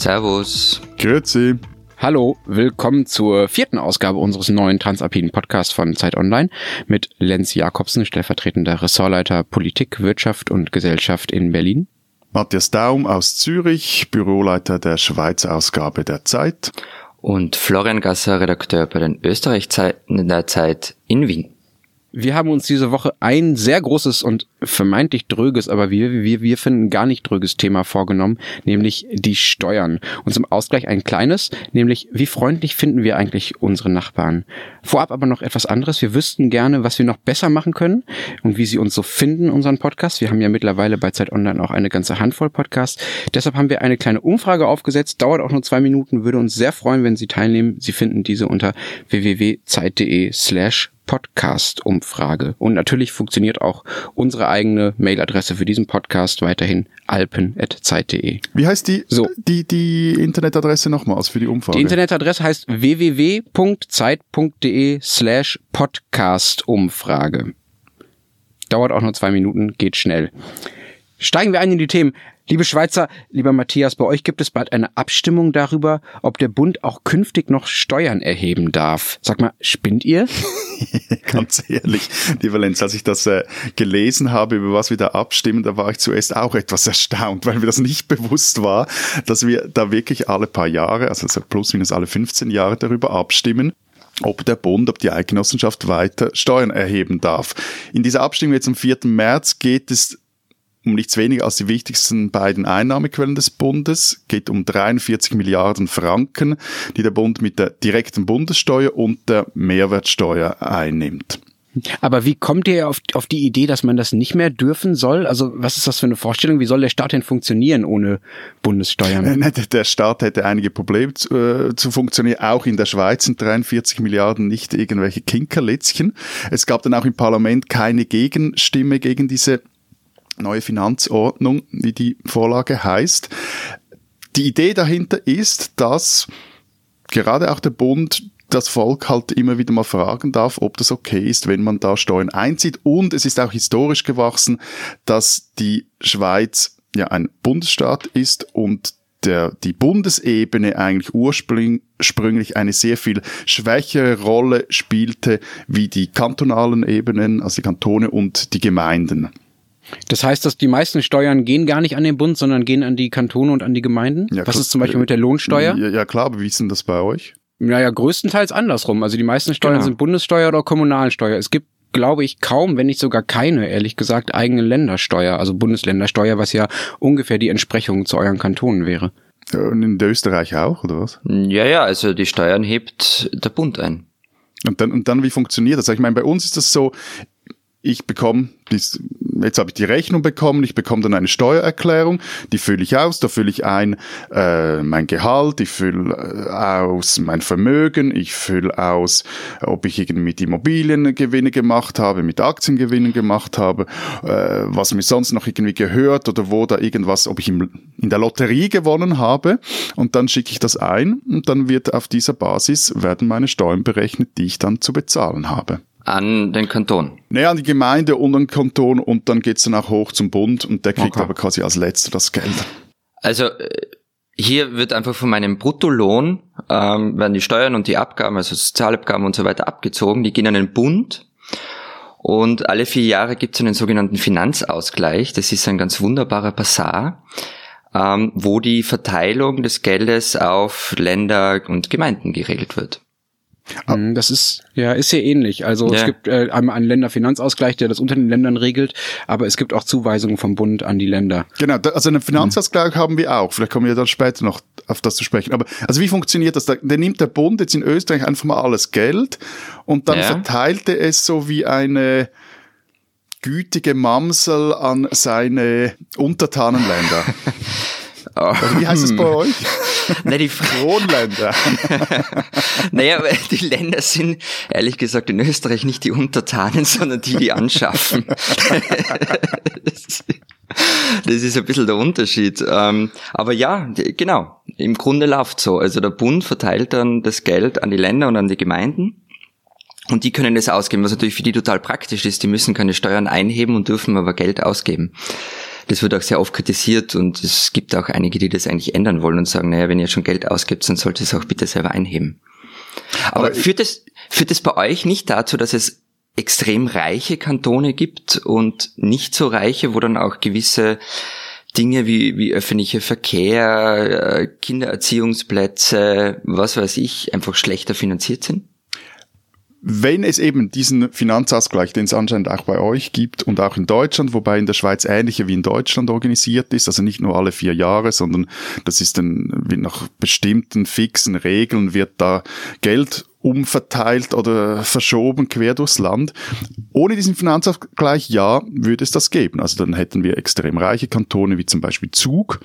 Servus. Grüezi. Hallo, willkommen zur vierten Ausgabe unseres neuen Transalpinen Podcasts von Zeit Online mit Lenz Jakobsen, stellvertretender Ressortleiter Politik, Wirtschaft und Gesellschaft in Berlin. Matthias Daum aus Zürich, Büroleiter der Schweizer Ausgabe der Zeit. Und Florian Gasser, Redakteur bei den Österreichzeiten der Zeit in Wien. Wir haben uns diese Woche ein sehr großes und vermeintlich dröges, aber wir, wir, wir finden gar nicht dröges Thema vorgenommen, nämlich die Steuern. Und zum Ausgleich ein kleines, nämlich wie freundlich finden wir eigentlich unsere Nachbarn. Vorab aber noch etwas anderes. Wir wüssten gerne, was wir noch besser machen können und wie Sie uns so finden, unseren Podcast. Wir haben ja mittlerweile bei Zeit Online auch eine ganze Handvoll Podcasts. Deshalb haben wir eine kleine Umfrage aufgesetzt, dauert auch nur zwei Minuten, würde uns sehr freuen, wenn Sie teilnehmen. Sie finden diese unter www.zeit.de slash Podcast-Umfrage. Und natürlich funktioniert auch unsere eigene Mailadresse für diesen Podcast weiterhin alpen.zeit.de. Wie heißt die, so. die, die Internetadresse nochmals für die Umfrage? Die Internetadresse heißt www.zeit.de slash Podcast-Umfrage. Dauert auch nur zwei Minuten, geht schnell. Steigen wir ein in die Themen. Liebe Schweizer, lieber Matthias, bei euch gibt es bald eine Abstimmung darüber, ob der Bund auch künftig noch Steuern erheben darf. Sag mal, spinnt ihr? Ganz ehrlich, lieber Lenz, als ich das äh, gelesen habe, über was wir da abstimmen, da war ich zuerst auch etwas erstaunt, weil mir das nicht bewusst war, dass wir da wirklich alle paar Jahre, also plus minus alle 15 Jahre darüber abstimmen ob der Bund, ob die Eidgenossenschaft weiter Steuern erheben darf. In dieser Abstimmung jetzt am 4. März geht es um nichts weniger als die wichtigsten beiden Einnahmequellen des Bundes, geht um 43 Milliarden Franken, die der Bund mit der direkten Bundessteuer und der Mehrwertsteuer einnimmt. Aber wie kommt ihr auf, auf die Idee, dass man das nicht mehr dürfen soll? Also was ist das für eine Vorstellung? Wie soll der Staat denn funktionieren ohne Bundessteuern? Der Staat hätte einige Probleme zu, äh, zu funktionieren. Auch in der Schweiz sind 43 Milliarden nicht irgendwelche Kinkerlitzchen. Es gab dann auch im Parlament keine Gegenstimme gegen diese neue Finanzordnung, wie die Vorlage heißt. Die Idee dahinter ist, dass gerade auch der Bund das Volk halt immer wieder mal fragen darf, ob das okay ist, wenn man da Steuern einzieht. Und es ist auch historisch gewachsen, dass die Schweiz ja ein Bundesstaat ist und der, die Bundesebene eigentlich ursprünglich eine sehr viel schwächere Rolle spielte wie die kantonalen Ebenen, also die Kantone und die Gemeinden. Das heißt, dass die meisten Steuern gehen gar nicht an den Bund, sondern gehen an die Kantone und an die Gemeinden? Ja, Was ist zum Beispiel mit der Lohnsteuer? Ja, ja klar, aber wie ist denn das bei euch? Naja, größtenteils andersrum. Also die meisten Steuern genau. sind Bundessteuer oder Kommunalsteuer. Es gibt glaube ich, kaum, wenn nicht sogar keine, ehrlich gesagt, eigene Ländersteuer, also Bundesländersteuer, was ja ungefähr die Entsprechung zu euren Kantonen wäre. Und in Österreich auch, oder was? Ja, ja, also die Steuern hebt der Bund ein. Und dann, und dann, wie funktioniert das? Ich meine, bei uns ist das so, ich bekomme, jetzt habe ich die Rechnung bekommen, ich bekomme dann eine Steuererklärung, die fülle ich aus, da fülle ich ein äh, mein Gehalt, ich fülle äh, aus mein Vermögen, ich fülle aus, ob ich irgendwie mit Immobiliengewinne gemacht habe, mit Aktiengewinnen gemacht habe, äh, was mir sonst noch irgendwie gehört oder wo da irgendwas, ob ich im, in der Lotterie gewonnen habe und dann schicke ich das ein und dann wird auf dieser Basis werden meine Steuern berechnet, die ich dann zu bezahlen habe. An den Kanton? Nee, an die Gemeinde und an den Kanton und dann geht's dann auch hoch zum Bund und der kriegt okay. aber quasi als letzter das Geld. Also äh, hier wird einfach von meinem Bruttolohn ähm, werden die Steuern und die Abgaben, also Sozialabgaben und so weiter abgezogen, die gehen an den Bund und alle vier Jahre gibt es einen sogenannten Finanzausgleich. Das ist ein ganz wunderbarer Passar, ähm, wo die Verteilung des Geldes auf Länder und Gemeinden geregelt wird. Ah. Mhm, das ist ja ist sehr ähnlich. Also ja. es gibt äh, einmal einen Länderfinanzausgleich, der das unter den Ländern regelt, aber es gibt auch Zuweisungen vom Bund an die Länder. Genau, also einen Finanzausgleich mhm. haben wir auch. Vielleicht kommen wir dann später noch auf das zu sprechen. Aber also wie funktioniert das? Da, der nimmt der Bund jetzt in Österreich einfach mal alles Geld und dann ja. verteilt er es so wie eine gütige Mamsel an seine Untertanenländer. Also wie heißt es bei hm. euch? Na, die Kronländer. naja, die Länder sind ehrlich gesagt in Österreich nicht die Untertanen, sondern die, die anschaffen. Das ist ein bisschen der Unterschied. Ähm, aber ja, genau. Im Grunde läuft so. Also der Bund verteilt dann das Geld an die Länder und an die Gemeinden. Und die können das ausgeben, was natürlich für die total praktisch ist. Die müssen keine Steuern einheben und dürfen aber Geld ausgeben. Das wird auch sehr oft kritisiert und es gibt auch einige, die das eigentlich ändern wollen und sagen, naja, wenn ihr schon Geld ausgibt, dann sollt ihr es auch bitte selber einheben. Aber, Aber führt es, führt es bei euch nicht dazu, dass es extrem reiche Kantone gibt und nicht so reiche, wo dann auch gewisse Dinge wie, wie öffentlicher Verkehr, äh, Kindererziehungsplätze, was weiß ich, einfach schlechter finanziert sind? Wenn es eben diesen Finanzausgleich, den es anscheinend auch bei euch gibt und auch in Deutschland, wobei in der Schweiz ähnlicher wie in Deutschland organisiert ist, also nicht nur alle vier Jahre, sondern das ist dann nach bestimmten fixen Regeln wird da Geld umverteilt oder verschoben quer durchs Land. Ohne diesen Finanzausgleich, ja, würde es das geben. Also dann hätten wir extrem reiche Kantone wie zum Beispiel Zug,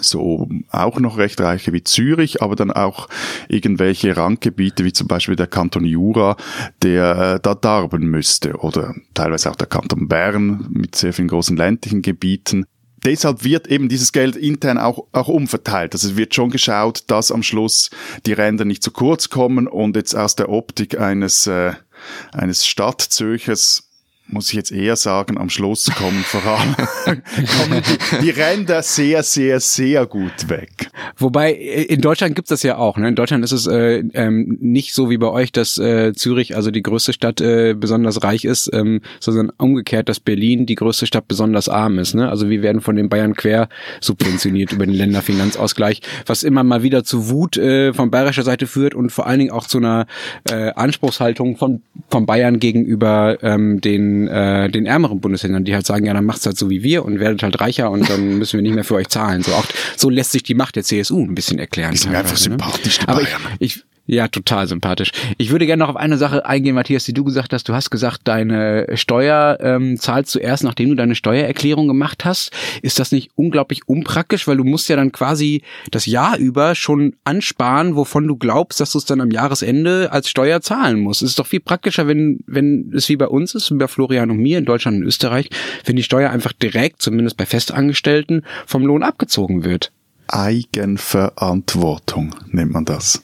so auch noch recht reiche wie Zürich, aber dann auch irgendwelche Randgebiete wie zum Beispiel der Kanton Jura, der äh, da darben müsste oder teilweise auch der Kanton Bern mit sehr vielen großen ländlichen Gebieten. Deshalb wird eben dieses Geld intern auch, auch umverteilt. Also es wird schon geschaut, dass am Schluss die Ränder nicht zu kurz kommen und jetzt aus der Optik eines, äh, eines Stadtzürchers muss ich jetzt eher sagen, am Schluss kommen vor allem kommen die, die Ränder sehr, sehr, sehr gut weg. Wobei, äh, in Deutschland gibt's das ja auch. Ne? In Deutschland ist es äh, ähm, nicht so wie bei euch, dass äh, Zürich, also die größte Stadt, äh, besonders reich ist, ähm, sondern umgekehrt, dass Berlin die größte Stadt besonders arm ist. Ne? Also wir werden von den Bayern quer subventioniert über den Länderfinanzausgleich, was immer mal wieder zu Wut äh, von bayerischer Seite führt und vor allen Dingen auch zu einer äh, Anspruchshaltung von, von Bayern gegenüber ähm, den äh, den ärmeren Bundesländern, die halt sagen, ja, dann macht's halt so wie wir und werdet halt reicher und dann müssen wir nicht mehr für euch zahlen. So auch so lässt sich die Macht der CSU ein bisschen erklären. Die sind einfach ne? sympathisch, die Aber ich, ich, ja, total sympathisch. Ich würde gerne noch auf eine Sache eingehen, Matthias, die du gesagt hast. Du hast gesagt, deine Steuer ähm, zahlst du erst, nachdem du deine Steuererklärung gemacht hast. Ist das nicht unglaublich unpraktisch, weil du musst ja dann quasi das Jahr über schon ansparen, wovon du glaubst, dass du es dann am Jahresende als Steuer zahlen musst. Es ist doch viel praktischer, wenn, wenn es wie bei uns ist, wie bei Florian und mir in Deutschland und Österreich, wenn die Steuer einfach direkt, zumindest bei Festangestellten, vom Lohn abgezogen wird. Eigenverantwortung nennt man das.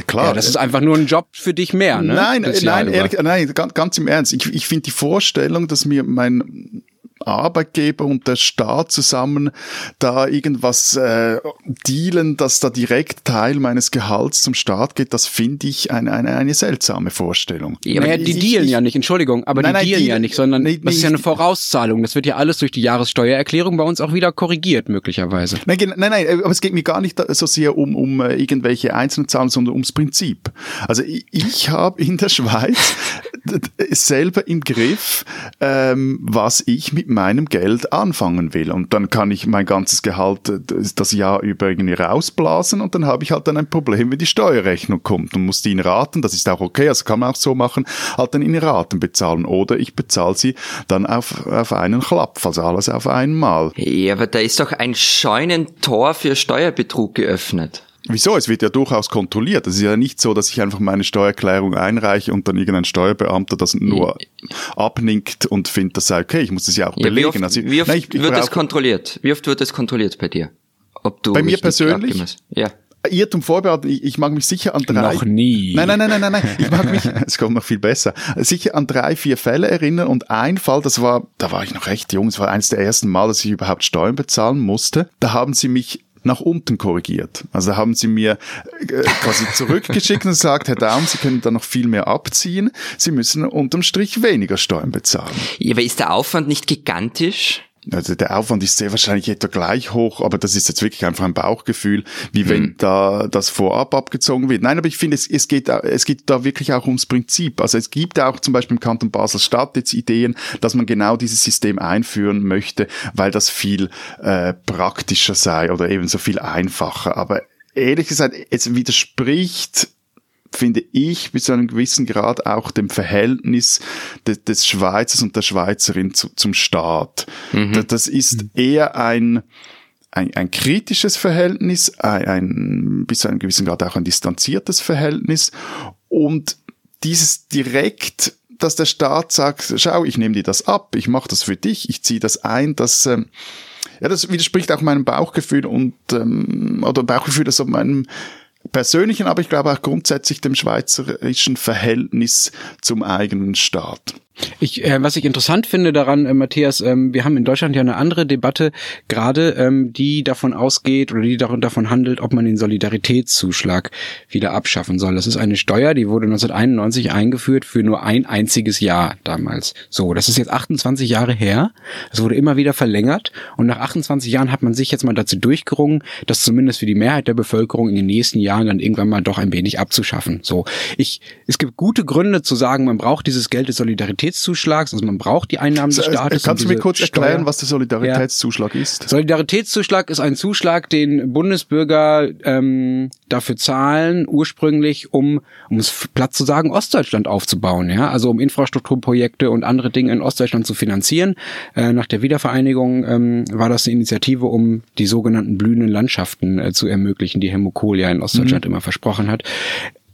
Ja, klar. Ja, das ist einfach nur ein Job für dich mehr, ne? Nein, nein, ehrlich, nein, ganz, im Ernst. Ich, ich finde die Vorstellung, dass mir mein Arbeitgeber und der Staat zusammen da irgendwas äh, dealen, dass da direkt Teil meines Gehalts zum Staat geht, das finde ich eine, eine, eine seltsame Vorstellung. Ja, naja, die ich, dealen ich, ja nicht, Entschuldigung, aber nein, die nein, dealen ja nicht, sondern nee, das ist ja eine Vorauszahlung. Das wird ja alles durch die Jahressteuererklärung bei uns auch wieder korrigiert, möglicherweise. Nein, nein, nein, aber es geht mir gar nicht so sehr um, um äh, irgendwelche einzelnen Zahlen, sondern ums Prinzip. Also ich, ich habe in der Schweiz selber im Griff, ähm, was ich mit meinem Geld anfangen will. Und dann kann ich mein ganzes Gehalt äh, das Jahr über irgendwie rausblasen und dann habe ich halt dann ein Problem, wenn die Steuerrechnung kommt und muss die in Raten, das ist auch okay, also kann man auch so machen, halt dann in Raten bezahlen. Oder ich bezahle sie dann auf, auf einen Klapp, also alles auf einmal. Ja, aber da ist doch ein Scheunentor für Steuerbetrug geöffnet. Wieso? Es wird ja durchaus kontrolliert. Es ist ja nicht so, dass ich einfach meine Steuererklärung einreiche und dann irgendein Steuerbeamter das nur abnickt und findet, das sei okay. Ich muss das ja auch ja, belegen. Wie oft, also, wie oft nein, ich, ich wird das kontrolliert? Wie oft wird das kontrolliert bei dir? Ob du bei mir persönlich? Ja. Irrtum vorbereitet, ich, ich mag mich sicher an drei. Noch nie. Nein, nein, nein, nein, nein, nein. Ich mag mich, es kommt noch viel besser, sicher an drei, vier Fälle erinnern und ein Fall, das war, da war ich noch recht jung, es war eines der ersten Mal, dass ich überhaupt Steuern bezahlen musste. Da haben sie mich nach unten korrigiert. Also haben sie mir äh, quasi zurückgeschickt und gesagt, Herr Daum, Sie können da noch viel mehr abziehen. Sie müssen unterm Strich weniger Steuern bezahlen. Ja, aber ist der Aufwand nicht gigantisch? Also der Aufwand ist sehr wahrscheinlich etwa gleich hoch, aber das ist jetzt wirklich einfach ein Bauchgefühl, wie wenn hm. da das vorab abgezogen wird. Nein, aber ich finde, es, es, geht, es geht da wirklich auch ums Prinzip. Also es gibt auch zum Beispiel im Kanton Basel-Stadt jetzt Ideen, dass man genau dieses System einführen möchte, weil das viel äh, praktischer sei oder ebenso viel einfacher. Aber ehrlich gesagt, es widerspricht finde ich, bis zu einem gewissen Grad auch dem Verhältnis de, des Schweizers und der Schweizerin zu, zum Staat. Mhm. Das ist eher ein, ein, ein kritisches Verhältnis, ein, ein bis zu einem gewissen Grad auch ein distanziertes Verhältnis und dieses direkt dass der Staat sagt, schau, ich nehme dir das ab, ich mache das für dich, ich ziehe das ein, das ähm, ja, das widerspricht auch meinem Bauchgefühl und ähm, oder Bauchgefühl, das auf meinem persönlichen, aber ich glaube auch grundsätzlich dem schweizerischen Verhältnis zum eigenen Staat. Ich, äh, was ich interessant finde daran, äh, Matthias, ähm, wir haben in Deutschland ja eine andere Debatte, gerade ähm, die davon ausgeht oder die davon handelt, ob man den Solidaritätszuschlag wieder abschaffen soll. Das ist eine Steuer, die wurde 1991 eingeführt für nur ein einziges Jahr damals. So, das ist jetzt 28 Jahre her. Es wurde immer wieder verlängert und nach 28 Jahren hat man sich jetzt mal dazu durchgerungen, das zumindest für die Mehrheit der Bevölkerung in den nächsten Jahren dann irgendwann mal doch ein wenig abzuschaffen. So, ich, es gibt gute Gründe zu sagen, man braucht dieses Geld des Solidaritätszuschlags, also man braucht die Einnahmen des Staates. Kannst du mir kurz Steuer. erklären, was der Solidaritätszuschlag ja. ist? Solidaritätszuschlag ist ein Zuschlag, den Bundesbürger ähm, dafür zahlen, ursprünglich, um, um es platt zu sagen, Ostdeutschland aufzubauen, ja, also um Infrastrukturprojekte und andere Dinge in Ostdeutschland zu finanzieren. Äh, nach der Wiedervereinigung ähm, war das eine Initiative, um die sogenannten blühenden Landschaften äh, zu ermöglichen, die Helmut Kohl ja in Ostdeutschland mhm. immer versprochen hat.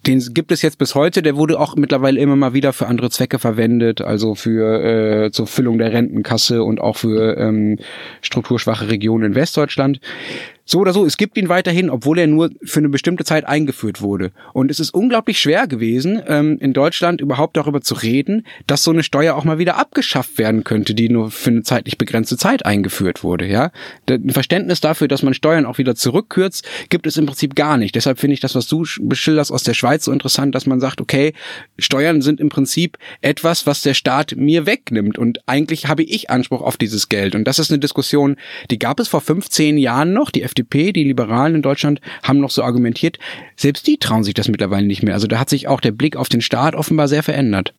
Den gibt es jetzt bis heute. Der wurde auch mittlerweile immer mal wieder für andere Zwecke verwendet, also für äh, zur Füllung der Rentenkasse und auch für ähm, strukturschwache Regionen in Westdeutschland. So oder so, es gibt ihn weiterhin, obwohl er nur für eine bestimmte Zeit eingeführt wurde. Und es ist unglaublich schwer gewesen, ähm, in Deutschland überhaupt darüber zu reden, dass so eine Steuer auch mal wieder abgeschafft werden könnte, die nur für eine zeitlich begrenzte Zeit eingeführt wurde. Ja, ein Verständnis dafür, dass man Steuern auch wieder zurückkürzt, gibt es im Prinzip gar nicht. Deshalb finde ich das, was du beschilderst aus der Schweiz, so interessant, dass man sagt, okay, Steuern sind im Prinzip etwas, was der Staat mir wegnimmt. Und eigentlich habe ich Anspruch auf dieses Geld. Und das ist eine Diskussion, die gab es vor 15 Jahren noch. Die FDP, die Liberalen in Deutschland, haben noch so argumentiert. Selbst die trauen sich das mittlerweile nicht mehr. Also da hat sich auch der Blick auf den Staat offenbar sehr verändert.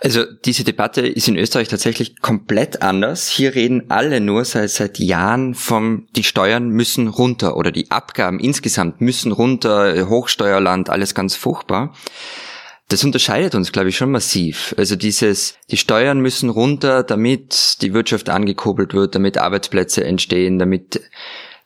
Also diese Debatte ist in Österreich tatsächlich komplett anders. Hier reden alle nur seit, seit Jahren vom, die Steuern müssen runter oder die Abgaben insgesamt müssen runter, Hochsteuerland, alles ganz furchtbar. Das unterscheidet uns, glaube ich, schon massiv. Also dieses, die Steuern müssen runter, damit die Wirtschaft angekurbelt wird, damit Arbeitsplätze entstehen, damit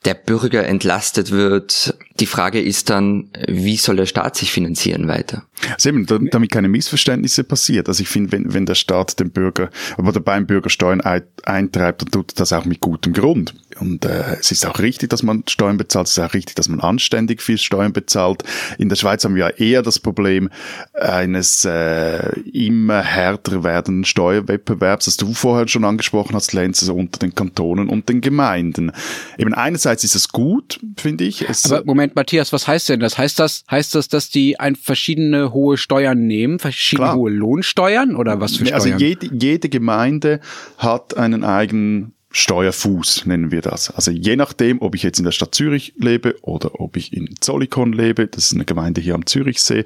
der Bürger entlastet wird. Die Frage ist dann, wie soll der Staat sich finanzieren weiter? Also eben, damit keine Missverständnisse passiert. Also ich finde, wenn, wenn der Staat den Bürger oder beim Bürger Steuern eintreibt, dann tut das auch mit gutem Grund. Und äh, es ist auch richtig, dass man Steuern bezahlt. Es ist auch richtig, dass man anständig viel Steuern bezahlt. In der Schweiz haben wir ja eher das Problem eines äh, immer härter werdenden Steuerwettbewerbs, das du vorher schon angesprochen hast, Lenz, also unter den Kantonen und den Gemeinden. Eben einerseits ist es gut, finde ich. Es Aber Moment, Matthias, was heißt denn das? Heißt das, heißt das, dass die ein verschiedene hohe Steuern nehmen, verschiedene Klar. hohe Lohnsteuern oder was für Steuern? Also jede, jede Gemeinde hat einen eigenen Steuerfuß nennen wir das. Also je nachdem, ob ich jetzt in der Stadt Zürich lebe oder ob ich in Zollikon lebe, das ist eine Gemeinde hier am Zürichsee,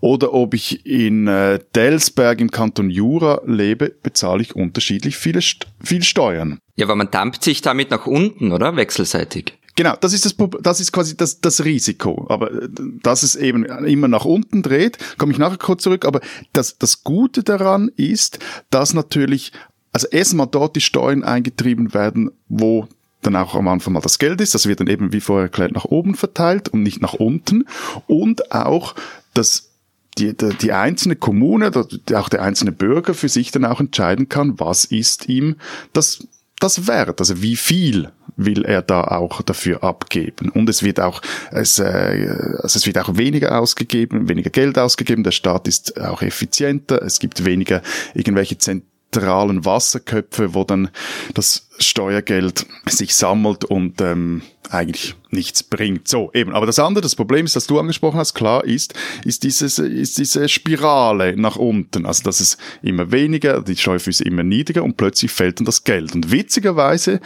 oder ob ich in äh, Delsberg im Kanton Jura lebe, bezahle ich unterschiedlich viele viel Steuern. Ja, aber man dampft sich damit nach unten, oder? Wechselseitig. Genau, das ist das, das ist quasi das, das Risiko. Aber äh, dass es eben immer nach unten dreht, komme ich nachher kurz zurück. Aber das, das Gute daran ist, dass natürlich also erstmal dort die Steuern eingetrieben werden, wo dann auch am Anfang mal das Geld ist. Das wird dann eben, wie vorher erklärt, nach oben verteilt und nicht nach unten. Und auch, dass die, die, die einzelne Kommune, auch der einzelne Bürger für sich dann auch entscheiden kann, was ist ihm das, das wert, also wie viel will er da auch dafür abgeben. Und es wird auch, es, äh, also es wird auch weniger ausgegeben, weniger Geld ausgegeben, der Staat ist auch effizienter, es gibt weniger irgendwelche Zent zentralen Wasserköpfe, wo dann das Steuergeld sich sammelt und ähm, eigentlich nichts bringt. So, eben. Aber das andere, das Problem ist, das du angesprochen hast, klar ist, ist, dieses, ist diese Spirale nach unten. Also, dass es immer weniger, die Steuerfüße immer niedriger und plötzlich fällt dann das Geld. Und witzigerweise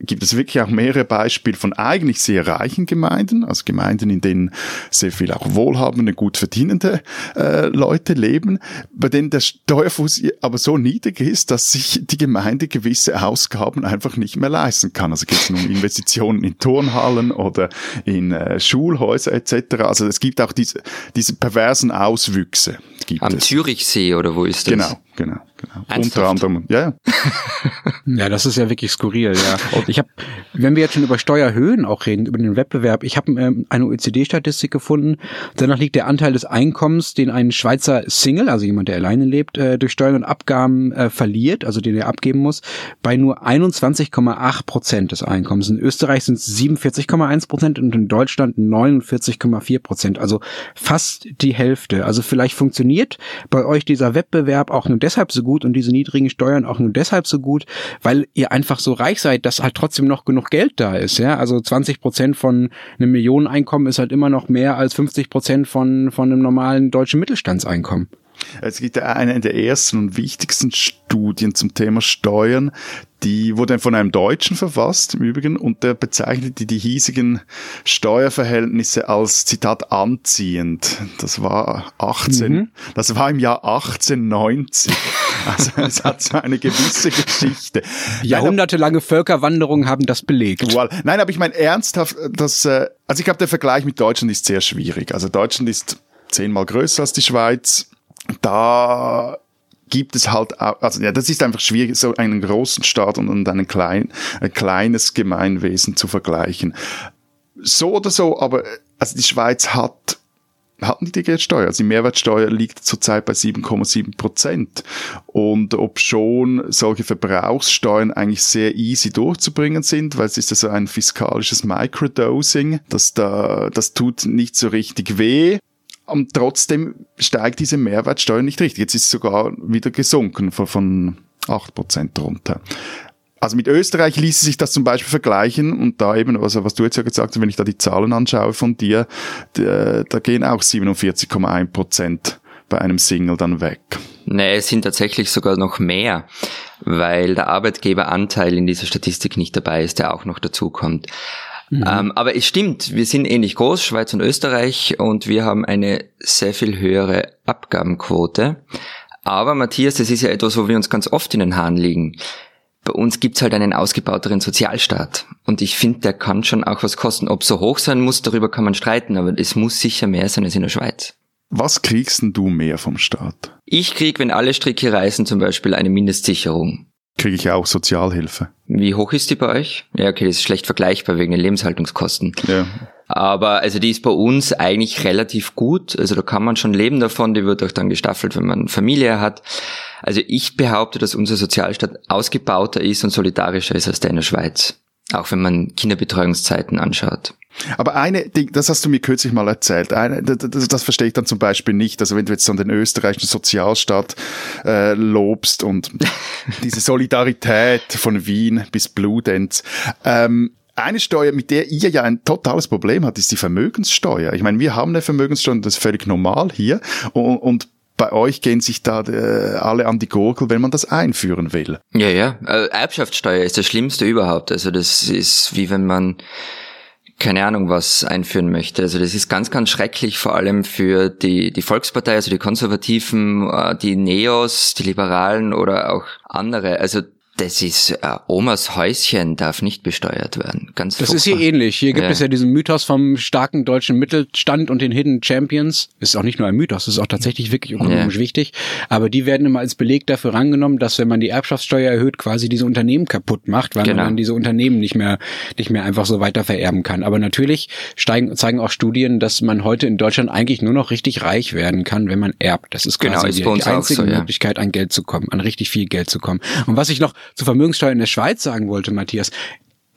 gibt es wirklich auch mehrere Beispiele von eigentlich sehr reichen Gemeinden, also Gemeinden, in denen sehr viel auch wohlhabende, gut verdienende äh, Leute leben, bei denen der Steuerfuß aber so niedrig ist, dass sich die Gemeinde gewisse Ausgaben einfach nicht mehr leisten kann. Also geht es um Investitionen in Turnhallen oder in äh, Schulhäuser etc. Also es gibt auch diese, diese perversen Auswüchse. Am es. Zürichsee oder wo ist das? Genau, genau. Genau. Unter anderem, ja, ja. ja, das ist ja wirklich skurril, ja. Ich habe, wenn wir jetzt schon über Steuerhöhen auch reden, über den Wettbewerb, ich habe ähm, eine OECD-Statistik gefunden. Danach liegt der Anteil des Einkommens, den ein Schweizer Single, also jemand, der alleine lebt, äh, durch Steuern und Abgaben äh, verliert, also den er abgeben muss, bei nur 21,8 Prozent des Einkommens. In Österreich sind es 47,1 Prozent und in Deutschland 49,4 Prozent, also fast die Hälfte. Also vielleicht funktioniert bei euch dieser Wettbewerb auch nur deshalb so gut, und diese niedrigen Steuern auch nur deshalb so gut, weil ihr einfach so reich seid, dass halt trotzdem noch genug Geld da ist, ja. Also 20 Prozent von einem Millioneneinkommen ist halt immer noch mehr als 50 Prozent von, von einem normalen deutschen Mittelstandseinkommen. Es gibt eine der ersten und wichtigsten Studien zum Thema Steuern, die wurde von einem Deutschen verfasst, im Übrigen, und der bezeichnete die hiesigen Steuerverhältnisse als, Zitat, anziehend. Das war 18, mhm. das war im Jahr 1890. Also es hat so eine gewisse Geschichte. Jahrhundertelange Völkerwanderungen haben das belegt. Well, nein, aber ich meine ernsthaft, das, äh, also ich glaube, der Vergleich mit Deutschland ist sehr schwierig. Also Deutschland ist zehnmal größer als die Schweiz da gibt es halt auch, also ja, das ist einfach schwierig, so einen großen Staat und, einen klein, ein kleines Gemeinwesen zu vergleichen. So oder so, aber also die Schweiz hat hat niedrige Steuer. Also die Mehrwertsteuer liegt zurzeit bei 7,7 Prozent. Und ob schon solche Verbrauchssteuern eigentlich sehr easy durchzubringen sind, weil es ist ja so ein fiskalisches Microdosing, das da, das tut nicht so richtig weh. Und trotzdem steigt diese Mehrwertsteuer nicht richtig. Jetzt ist es sogar wieder gesunken von, von 8% runter. Also mit Österreich ließe sich das zum Beispiel vergleichen und da eben, also was du jetzt ja gesagt hast, wenn ich da die Zahlen anschaue von dir, da, da gehen auch 47,1 Prozent bei einem Single dann weg. Nee, es sind tatsächlich sogar noch mehr, weil der Arbeitgeberanteil in dieser Statistik nicht dabei ist, der auch noch dazu kommt. Mhm. Ähm, aber es stimmt, wir sind ähnlich groß, Schweiz und Österreich, und wir haben eine sehr viel höhere Abgabenquote. Aber Matthias, das ist ja etwas, wo wir uns ganz oft in den Haaren liegen. Bei uns gibt's halt einen ausgebauteren Sozialstaat. Und ich finde, der kann schon auch was kosten. Ob so hoch sein muss, darüber kann man streiten, aber es muss sicher mehr sein als in der Schweiz. Was kriegst denn du mehr vom Staat? Ich krieg, wenn alle Stricke reißen, zum Beispiel eine Mindestsicherung kriege ich auch Sozialhilfe. Wie hoch ist die bei euch? Ja, okay, das ist schlecht vergleichbar wegen den Lebenshaltungskosten. Ja. Aber also die ist bei uns eigentlich relativ gut. Also da kann man schon leben davon. Die wird auch dann gestaffelt, wenn man Familie hat. Also ich behaupte, dass unser Sozialstaat ausgebauter ist und solidarischer ist als der in der Schweiz. Auch wenn man Kinderbetreuungszeiten anschaut. Aber eine, Ding, das hast du mir kürzlich mal erzählt, eine, das, das verstehe ich dann zum Beispiel nicht. Also wenn du jetzt an den österreichischen Sozialstaat äh, lobst und diese Solidarität von Wien bis Bludenz, ähm, eine Steuer, mit der ihr ja ein totales Problem habt, ist die Vermögenssteuer. Ich meine, wir haben eine Vermögenssteuer, das ist völlig normal hier. Und, und bei euch gehen sich da äh, alle an die Gurgel, wenn man das einführen will. Ja, ja. Also Erbschaftssteuer ist das Schlimmste überhaupt. Also das ist wie wenn man keine Ahnung was einführen möchte. Also das ist ganz, ganz schrecklich, vor allem für die, die Volkspartei, also die Konservativen, äh, die Neos, die Liberalen oder auch andere. Also das ist äh, Omas Häuschen darf nicht besteuert werden. Ganz Das ist hier ähnlich. Hier gibt ja. es ja diesen Mythos vom starken deutschen Mittelstand und den Hidden Champions. Ist auch nicht nur ein Mythos, ist auch tatsächlich wirklich ökonomisch ja. wichtig. Aber die werden immer als Beleg dafür rangenommen, dass wenn man die Erbschaftssteuer erhöht, quasi diese Unternehmen kaputt macht, weil genau. man dann diese Unternehmen nicht mehr nicht mehr einfach so weiter vererben kann. Aber natürlich steigen, zeigen auch Studien, dass man heute in Deutschland eigentlich nur noch richtig reich werden kann, wenn man erbt. Das ist quasi genau, ist die, die einzige so, ja. Möglichkeit, an Geld zu kommen, an richtig viel Geld zu kommen. Und was ich noch zur Vermögenssteuer in der Schweiz sagen wollte, Matthias,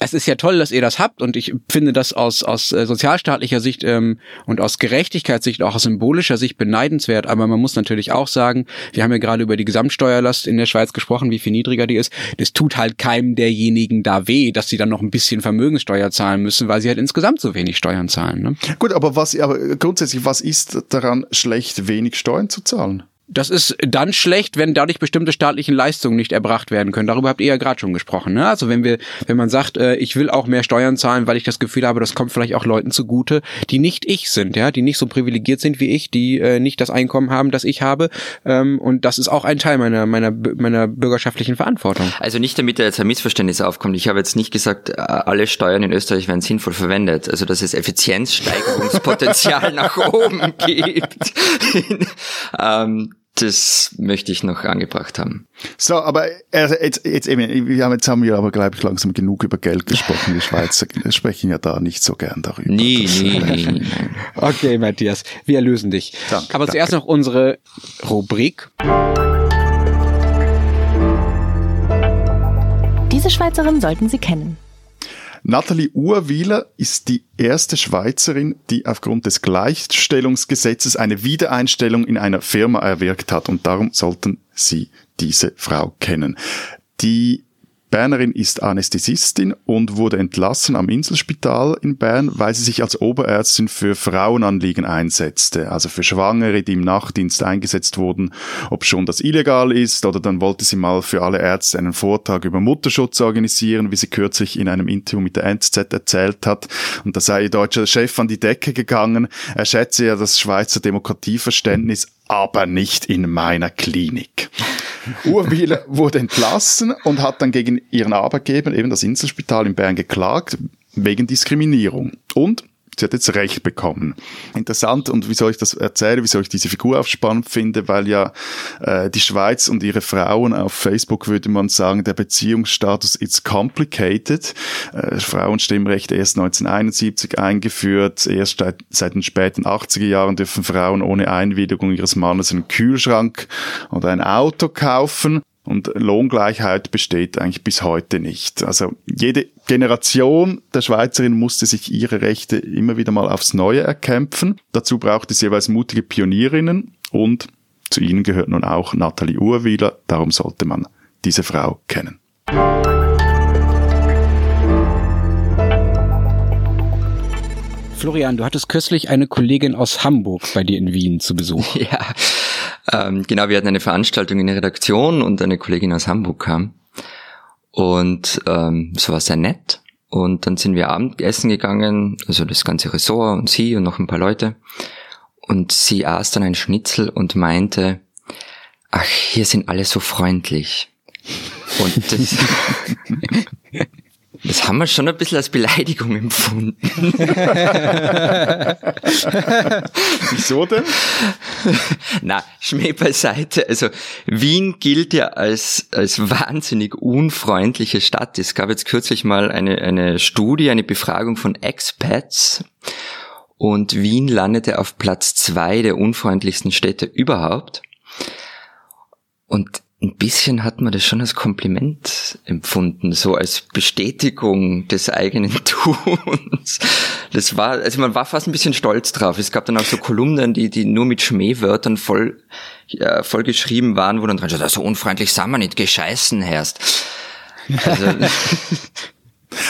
es ist ja toll, dass ihr das habt und ich finde das aus, aus äh, sozialstaatlicher Sicht ähm, und aus Gerechtigkeitssicht, auch aus symbolischer Sicht beneidenswert. Aber man muss natürlich auch sagen, wir haben ja gerade über die Gesamtsteuerlast in der Schweiz gesprochen, wie viel niedriger die ist. Das tut halt keinem derjenigen da weh, dass sie dann noch ein bisschen Vermögenssteuer zahlen müssen, weil sie halt insgesamt so wenig Steuern zahlen. Ne? Gut, aber was, aber grundsätzlich, was ist daran schlecht, wenig Steuern zu zahlen? Das ist dann schlecht, wenn dadurch bestimmte staatlichen Leistungen nicht erbracht werden können. Darüber habt ihr ja gerade schon gesprochen. Ne? Also wenn wir, wenn man sagt, äh, ich will auch mehr Steuern zahlen, weil ich das Gefühl habe, das kommt vielleicht auch Leuten zugute, die nicht ich sind, ja, die nicht so privilegiert sind wie ich, die äh, nicht das Einkommen haben, das ich habe. Ähm, und das ist auch ein Teil meiner meiner meiner bürgerschaftlichen Verantwortung. Also nicht, damit da jetzt ein Missverständnis aufkommt. Ich habe jetzt nicht gesagt, äh, alle Steuern in Österreich werden sinnvoll verwendet. Also dass es Effizienzsteigerungspotenzial nach oben gibt. ähm, das möchte ich noch angebracht haben. So, aber also jetzt, jetzt eben, wir haben jetzt haben wir aber glaube ich langsam genug über Geld gesprochen. Die Schweizer sprechen ja da nicht so gern darüber. Nie, nie, nie, nie. Okay, Matthias, wir erlösen dich. Danke, aber zuerst danke. noch unsere Rubrik. Diese Schweizerin sollten Sie kennen. Nathalie Urwieler ist die erste Schweizerin, die aufgrund des Gleichstellungsgesetzes eine Wiedereinstellung in einer Firma erwirkt hat und darum sollten Sie diese Frau kennen. Die Bernerin ist Anästhesistin und wurde entlassen am Inselspital in Bern, weil sie sich als Oberärztin für Frauenanliegen einsetzte, also für Schwangere, die im Nachtdienst eingesetzt wurden, ob schon das illegal ist, oder dann wollte sie mal für alle Ärzte einen Vortrag über Mutterschutz organisieren, wie sie kürzlich in einem Interview mit der NZZ erzählt hat. Und da sei ihr deutscher Chef an die Decke gegangen. Er schätze ja das Schweizer Demokratieverständnis, aber nicht in meiner Klinik. Urwieler wurde entlassen und hat dann gegen ihren Arbeitgeber, eben das Inselspital in Bern, geklagt wegen Diskriminierung. Und Sie hat jetzt Recht bekommen. Interessant und wie soll ich das erzählen, wie soll ich diese Figur aufspannend finde, weil ja äh, die Schweiz und ihre Frauen auf Facebook würde man sagen, der Beziehungsstatus is complicated. Äh, Frauenstimmrecht erst 1971 eingeführt, erst seit, seit den späten 80er Jahren dürfen Frauen ohne Einwilligung ihres Mannes einen Kühlschrank oder ein Auto kaufen. Und Lohngleichheit besteht eigentlich bis heute nicht. Also jede Generation der Schweizerinnen musste sich ihre Rechte immer wieder mal aufs Neue erkämpfen. Dazu braucht es jeweils mutige Pionierinnen und zu ihnen gehört nun auch Nathalie Urwieler. Darum sollte man diese Frau kennen. Florian, du hattest kürzlich eine Kollegin aus Hamburg bei dir in Wien zu Besuch. Ja, ähm, genau, wir hatten eine Veranstaltung in der Redaktion und eine Kollegin aus Hamburg kam. Und ähm, so war sehr nett. Und dann sind wir Abendessen gegangen, also das ganze Ressort und sie und noch ein paar Leute. Und sie aß dann ein Schnitzel und meinte, ach, hier sind alle so freundlich. Und das, Das haben wir schon ein bisschen als Beleidigung empfunden. Wieso denn? Na, Schmäh beiseite. Also Wien gilt ja als, als wahnsinnig unfreundliche Stadt. Es gab jetzt kürzlich mal eine, eine Studie, eine Befragung von Expats. Und Wien landete auf Platz zwei der unfreundlichsten Städte überhaupt. Und ein bisschen hat man das schon als Kompliment empfunden, so als Bestätigung des eigenen Tuns. Das war, also man war fast ein bisschen stolz drauf. Es gab dann auch so Kolumnen, die, die nur mit Schmähwörtern voll, ja, voll geschrieben waren, wo dann dran steht, so unfreundlich sind wir nicht, gescheißen herrst. Also,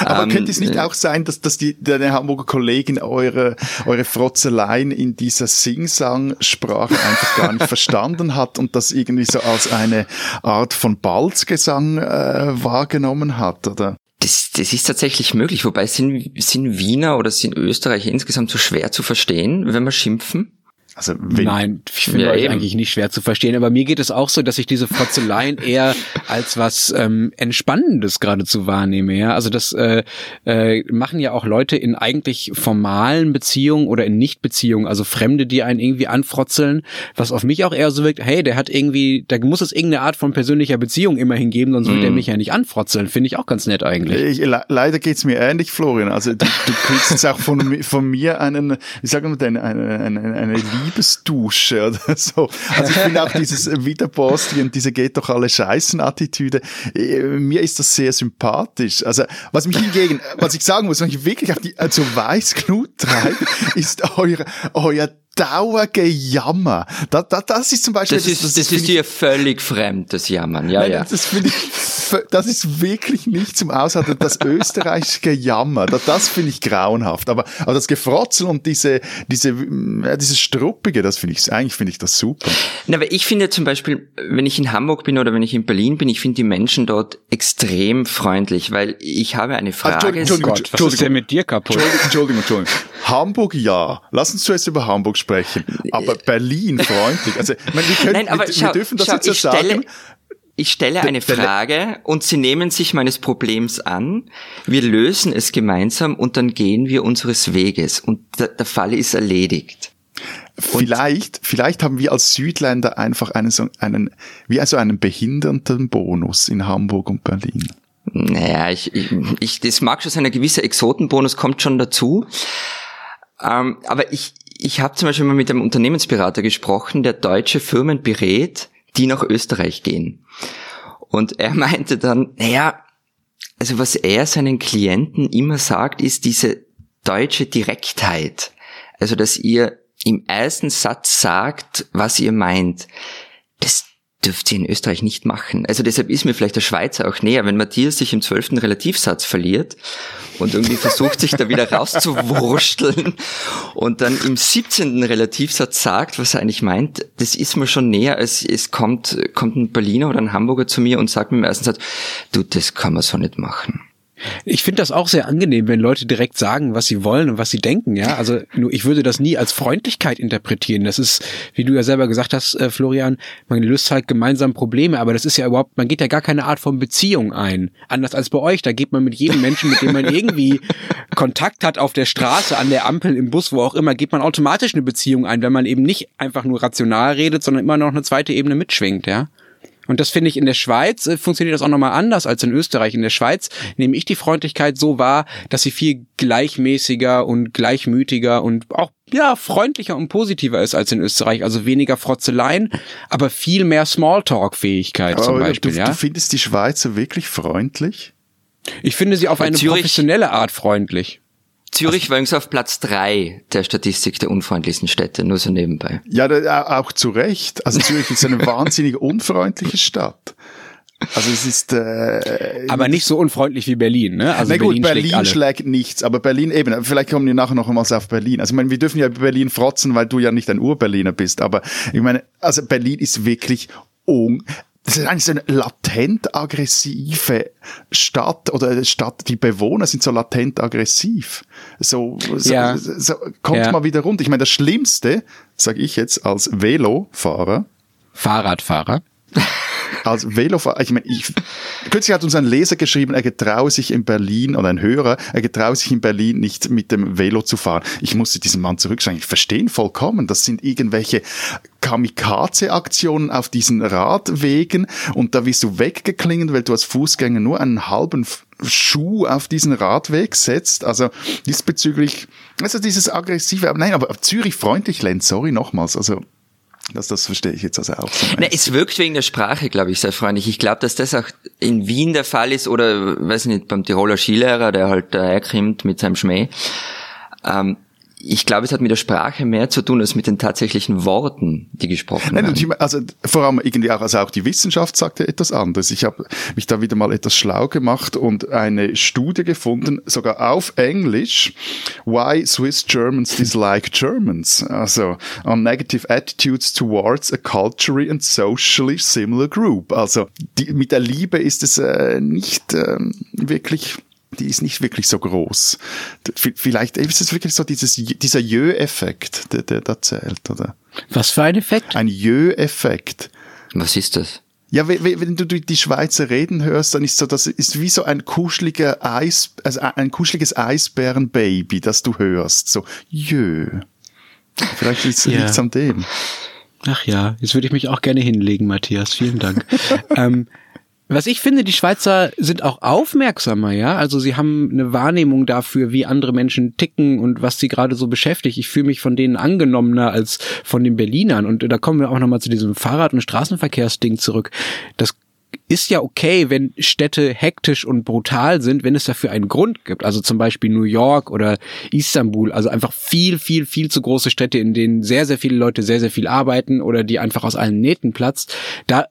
Aber ähm, könnte es nicht äh, auch sein, dass, dass die, deine Hamburger Kollegin eure, eure Frotzeleien in dieser Sing-Sang-Sprache einfach gar nicht verstanden hat und das irgendwie so als eine Art von Balzgesang äh, wahrgenommen hat, oder? Das, das ist tatsächlich möglich, wobei sind, sind Wiener oder sind Österreicher insgesamt so schwer zu verstehen, wenn wir schimpfen? Also wenn, Nein, ich finde ja, eigentlich nicht schwer zu verstehen, aber mir geht es auch so, dass ich diese Frotzeleien eher als was ähm, Entspannendes geradezu wahrnehme. Ja? Also das äh, äh, machen ja auch Leute in eigentlich formalen Beziehungen oder in Nichtbeziehungen, also Fremde, die einen irgendwie anfrotzeln, was auf mich auch eher so wirkt, hey, der hat irgendwie, da muss es irgendeine Art von persönlicher Beziehung immerhin geben, sonst mm. wird er mhm. mich ja nicht anfrotzeln. Finde ich auch ganz nett eigentlich. Ich, le leider geht's mir ähnlich, Florian. Also du, du kriegst jetzt auch von, von mir einen, wie sagen wir denn, eine, eine, eine Liebesdusche oder so. Also ich finde auch dieses Wiederposti und diese geht doch alle scheißen Attitüde. Äh, mir ist das sehr sympathisch. Also was mich hingegen, was ich sagen muss, was mich wirklich auf die, also Weißglut treibt, ist euer, euer Dauergejammer. Da, da, das ist zum Beispiel. Das, ist, das, das ist dir völlig fremd, das Jammern. Ja, Nein, ja. Das finde ich, das ist wirklich nicht zum Aushalten. Das österreichische Gejammer, das, das finde ich grauenhaft. Aber, aber das Gefrotzel und diese, diese, ja, dieses Struppige, das finde ich, eigentlich finde ich das super. Na, aber ich finde zum Beispiel, wenn ich in Hamburg bin oder wenn ich in Berlin bin, ich finde die Menschen dort extrem freundlich, weil ich habe eine Frage. Entschuldigung, Entschuldigung, Gott, was Entschuldigung. ist denn mit dir kaputt? Entschuldigung, Entschuldigung, Entschuldigung. Hamburg ja. Lass uns zuerst über Hamburg sprechen. Aber Berlin freundlich. Also, ich meine, wir, können, Nein, aber wir, schau, wir dürfen das schau, jetzt so stelle, sagen. Ich stelle eine Frage und Sie nehmen sich meines Problems an. Wir lösen es gemeinsam und dann gehen wir unseres Weges und der, der Fall ist erledigt. Vielleicht, vielleicht haben wir als Südländer einfach einen, einen, wie also einen Behindertenbonus in Hamburg und Berlin. Naja, ich, ich, ich, das mag schon sein, ein gewisser Exotenbonus kommt schon dazu. Ähm, aber ich, ich habe zum Beispiel mal mit einem Unternehmensberater gesprochen, der deutsche Firmen berät, die nach Österreich gehen. Und er meinte dann, naja, also was er seinen Klienten immer sagt, ist diese deutsche Direktheit. Also, dass ihr im ersten Satz sagt, was ihr meint. Das, dürft ihr in Österreich nicht machen. Also deshalb ist mir vielleicht der Schweizer auch näher, wenn Matthias sich im zwölften Relativsatz verliert und irgendwie versucht, sich da wieder rauszuwursteln und dann im 17. Relativsatz sagt, was er eigentlich meint, das ist mir schon näher, als es kommt, kommt ein Berliner oder ein Hamburger zu mir und sagt mir im ersten Satz, du, das kann man so nicht machen. Ich finde das auch sehr angenehm, wenn Leute direkt sagen, was sie wollen und was sie denken, ja. Also nur ich würde das nie als Freundlichkeit interpretieren. Das ist, wie du ja selber gesagt hast, äh, Florian, man löst halt gemeinsam Probleme, aber das ist ja überhaupt, man geht ja gar keine Art von Beziehung ein. Anders als bei euch, da geht man mit jedem Menschen, mit dem man irgendwie Kontakt hat auf der Straße, an der Ampel, im Bus, wo auch immer, geht man automatisch eine Beziehung ein, wenn man eben nicht einfach nur rational redet, sondern immer noch eine zweite Ebene mitschwingt, ja. Und das finde ich in der Schweiz äh, funktioniert das auch nochmal anders als in Österreich. In der Schweiz nehme ich die Freundlichkeit so wahr, dass sie viel gleichmäßiger und gleichmütiger und auch ja freundlicher und positiver ist als in Österreich. Also weniger Frotzeleien, aber viel mehr Smalltalk-Fähigkeit zum Beispiel. Du, ja? du findest die Schweizer wirklich freundlich? Ich finde sie auf eine Zürich- professionelle Art freundlich. Zürich war übrigens auf Platz drei der Statistik der unfreundlichsten Städte, nur so nebenbei. Ja, da, auch zu Recht. Also Zürich ist eine wahnsinnig unfreundliche Stadt. Also es ist äh, Aber nicht so unfreundlich wie Berlin, ne? Also Na gut, Berlin, Berlin, schlägt alle. schlägt nichts, aber Berlin eben, vielleicht kommen wir nachher noch einmal auf Berlin. Also ich meine, wir dürfen ja über Berlin frotzen, weil du ja nicht ein Ur-Berliner bist, aber ich meine, also Berlin ist wirklich un das ist eigentlich so eine latent aggressive Stadt oder Stadt, die Bewohner sind so latent aggressiv. So, so, Ja. so kommt Ja. mal wieder runter. Ich meine, das Schlimmste, sage ich jetzt als Velofahrer, Fahrradfahrer. Als Velofahrer, ich meine, ich, kürzlich hat uns ein Leser geschrieben, er getraue sich in Berlin, oder ein Hörer, er getraue sich in Berlin nicht mit dem Velo zu fahren. Ich musste diesen Mann zurückschreiben, ich verstehe ihn vollkommen, das sind irgendwelche Kamikaze-Aktionen auf diesen Radwegen und da wirst du weggeklingelt, weil du als Fußgänger nur einen halben Schuh auf diesen Radweg setzt. Also diesbezüglich, also dieses aggressive, nein, aber Zürich freundlich, Lenz, sorry nochmals, also das, das verstehe ich jetzt also auch so. Na, es wirkt wegen der Sprache, glaube ich, sehr freundlich. Ich glaube, dass das auch in Wien der Fall ist oder, weiß nicht, beim Tiroler Skilehrer, der halt daherkommt mit seinem Schmäh. Ähm, ich glaube, es hat mit der Sprache mehr zu tun als mit den tatsächlichen Worten, die gesprochen Nein, werden. also vor allem irgendwie auch, also auch die Wissenschaft sagte etwas anderes. Ich habe mich da wieder mal etwas schlau gemacht und eine Studie gefunden, sogar auf Englisch, Why Swiss Germans Dislike Germans. Also on negative attitudes towards a culturally and socially similar group. Also die, mit der Liebe ist es äh, nicht ähm, wirklich die ist nicht wirklich so groß. Vielleicht ist es wirklich so dieses, dieser Jö-Effekt, der, der da zählt, oder? Was für ein Effekt? Ein Jö-Effekt. Was ist das? Ja, we- we- wenn du die Schweizer reden hörst, dann ist so, das ist wie so ein kuscheliger Eis, also ein kuscheliges Eisbärenbaby, das du hörst. So, jö. Vielleicht liegt Ja. es an dem. Ach ja, jetzt würde ich mich auch gerne hinlegen, Matthias. Vielen Dank. ähm, was ich finde, die Schweizer sind auch aufmerksamer, ja. Also sie haben eine Wahrnehmung dafür, wie andere Menschen ticken und was sie gerade so beschäftigt. Ich fühle mich von denen angenommener als von den Berlinern. Und da kommen wir auch nochmal zu diesem Fahrrad- und Straßenverkehrsding zurück. Das ist ja okay, wenn Städte hektisch und brutal sind, wenn es dafür einen Grund gibt. Also zum Beispiel New York oder Istanbul. Also einfach viel, viel, viel zu große Städte, in denen sehr, sehr viele Leute sehr, sehr viel arbeiten oder die einfach aus allen Nähten platzt. Da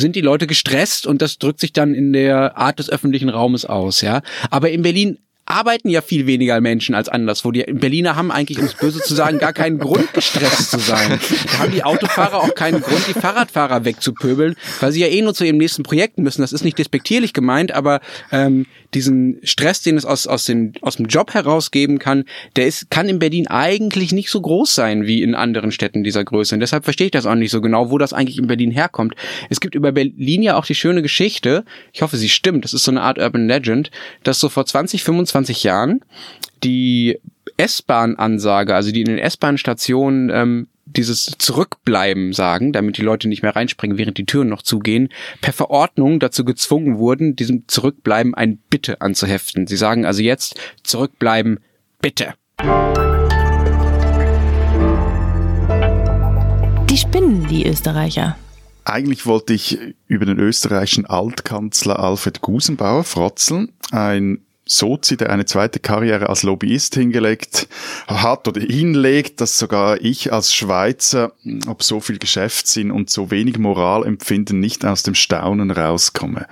sind die Leute gestresst und das drückt sich dann in der Art des öffentlichen Raumes aus, ja. Aber in Berlin arbeiten ja viel weniger Menschen als anderswo. Die Berliner haben eigentlich, um es böse zu sagen, gar keinen Grund, gestresst zu sein. Da haben die Autofahrer auch keinen Grund, die Fahrradfahrer wegzupöbeln, weil sie ja eh nur zu ihrem nächsten Projekt müssen. Das ist nicht despektierlich gemeint, aber ähm, diesen Stress, den es aus, aus, den, aus dem Job herausgeben kann, der ist, kann in Berlin eigentlich nicht so groß sein wie in anderen Städten dieser Größe. Und deshalb verstehe ich das auch nicht so genau, wo das eigentlich in Berlin herkommt. Es gibt über Berlin ja auch die schöne Geschichte, ich hoffe, sie stimmt, das ist so eine Art Urban Legend, dass so vor 20, 25 Jahren die S-Bahn-Ansage, also die in den S-Bahn-Stationen ähm, dieses Zurückbleiben sagen, damit die Leute nicht mehr reinspringen, während die Türen noch zugehen, per Verordnung dazu gezwungen wurden, diesem Zurückbleiben ein Bitte anzuheften. Sie sagen also jetzt Zurückbleiben, bitte. Die spinnen, die Österreicher. Eigentlich wollte ich über den österreichischen Altkanzler Alfred Gusenbauer frotzeln. Ein Sozi, der eine zweite Karriere als Lobbyist hingelegt hat oder hinlegt, dass sogar ich als Schweizer, ob so viel Geschäftssinn und so wenig Moralempfinden nicht aus dem Staunen rauskomme.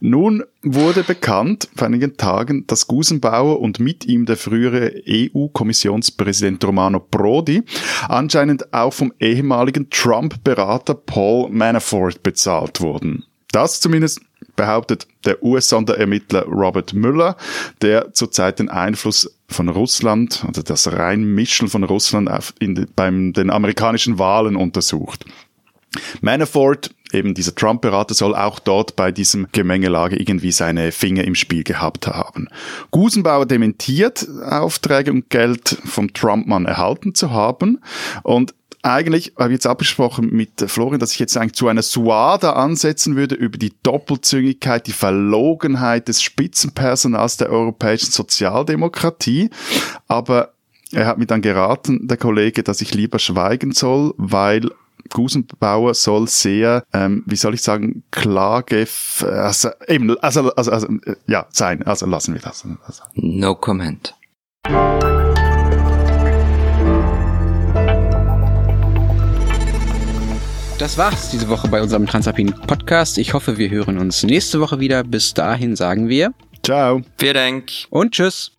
Nun wurde bekannt vor einigen Tagen, dass Gusenbauer und mit ihm der frühere EU-Kommissionspräsident Romano Prodi anscheinend auch vom ehemaligen Trump-Berater Paul Manafort bezahlt wurden. Das zumindest behauptet der US-Sonderermittler Robert Mueller, der zurzeit den Einfluss von Russland, also das Reinmischen von Russland auf in, beim den amerikanischen Wahlen untersucht. Manafort, eben dieser Trump-Berater, soll auch dort bei diesem Gemengelage irgendwie seine Finger im Spiel gehabt haben. Gusenbauer dementiert, Aufträge und Geld vom Trump-Mann erhalten zu haben und eigentlich habe ich jetzt abgesprochen mit Florian, dass ich jetzt eigentlich zu einer Suada ansetzen würde über die Doppelzüngigkeit, die Verlogenheit des Spitzenpersonals der europäischen Sozialdemokratie. Aber er hat mir dann geraten, der Kollege, dass ich lieber schweigen soll, weil Gusenbauer soll sehr, ähm, wie soll ich sagen, klage, also, eben, also, also, also, ja, sein. Also lassen wir das. No comment. Das war's diese Woche bei unserem Transalpin Podcast. Ich hoffe, wir hören uns nächste Woche wieder. Bis dahin sagen wir Ciao. Vielen Dank. Und tschüss.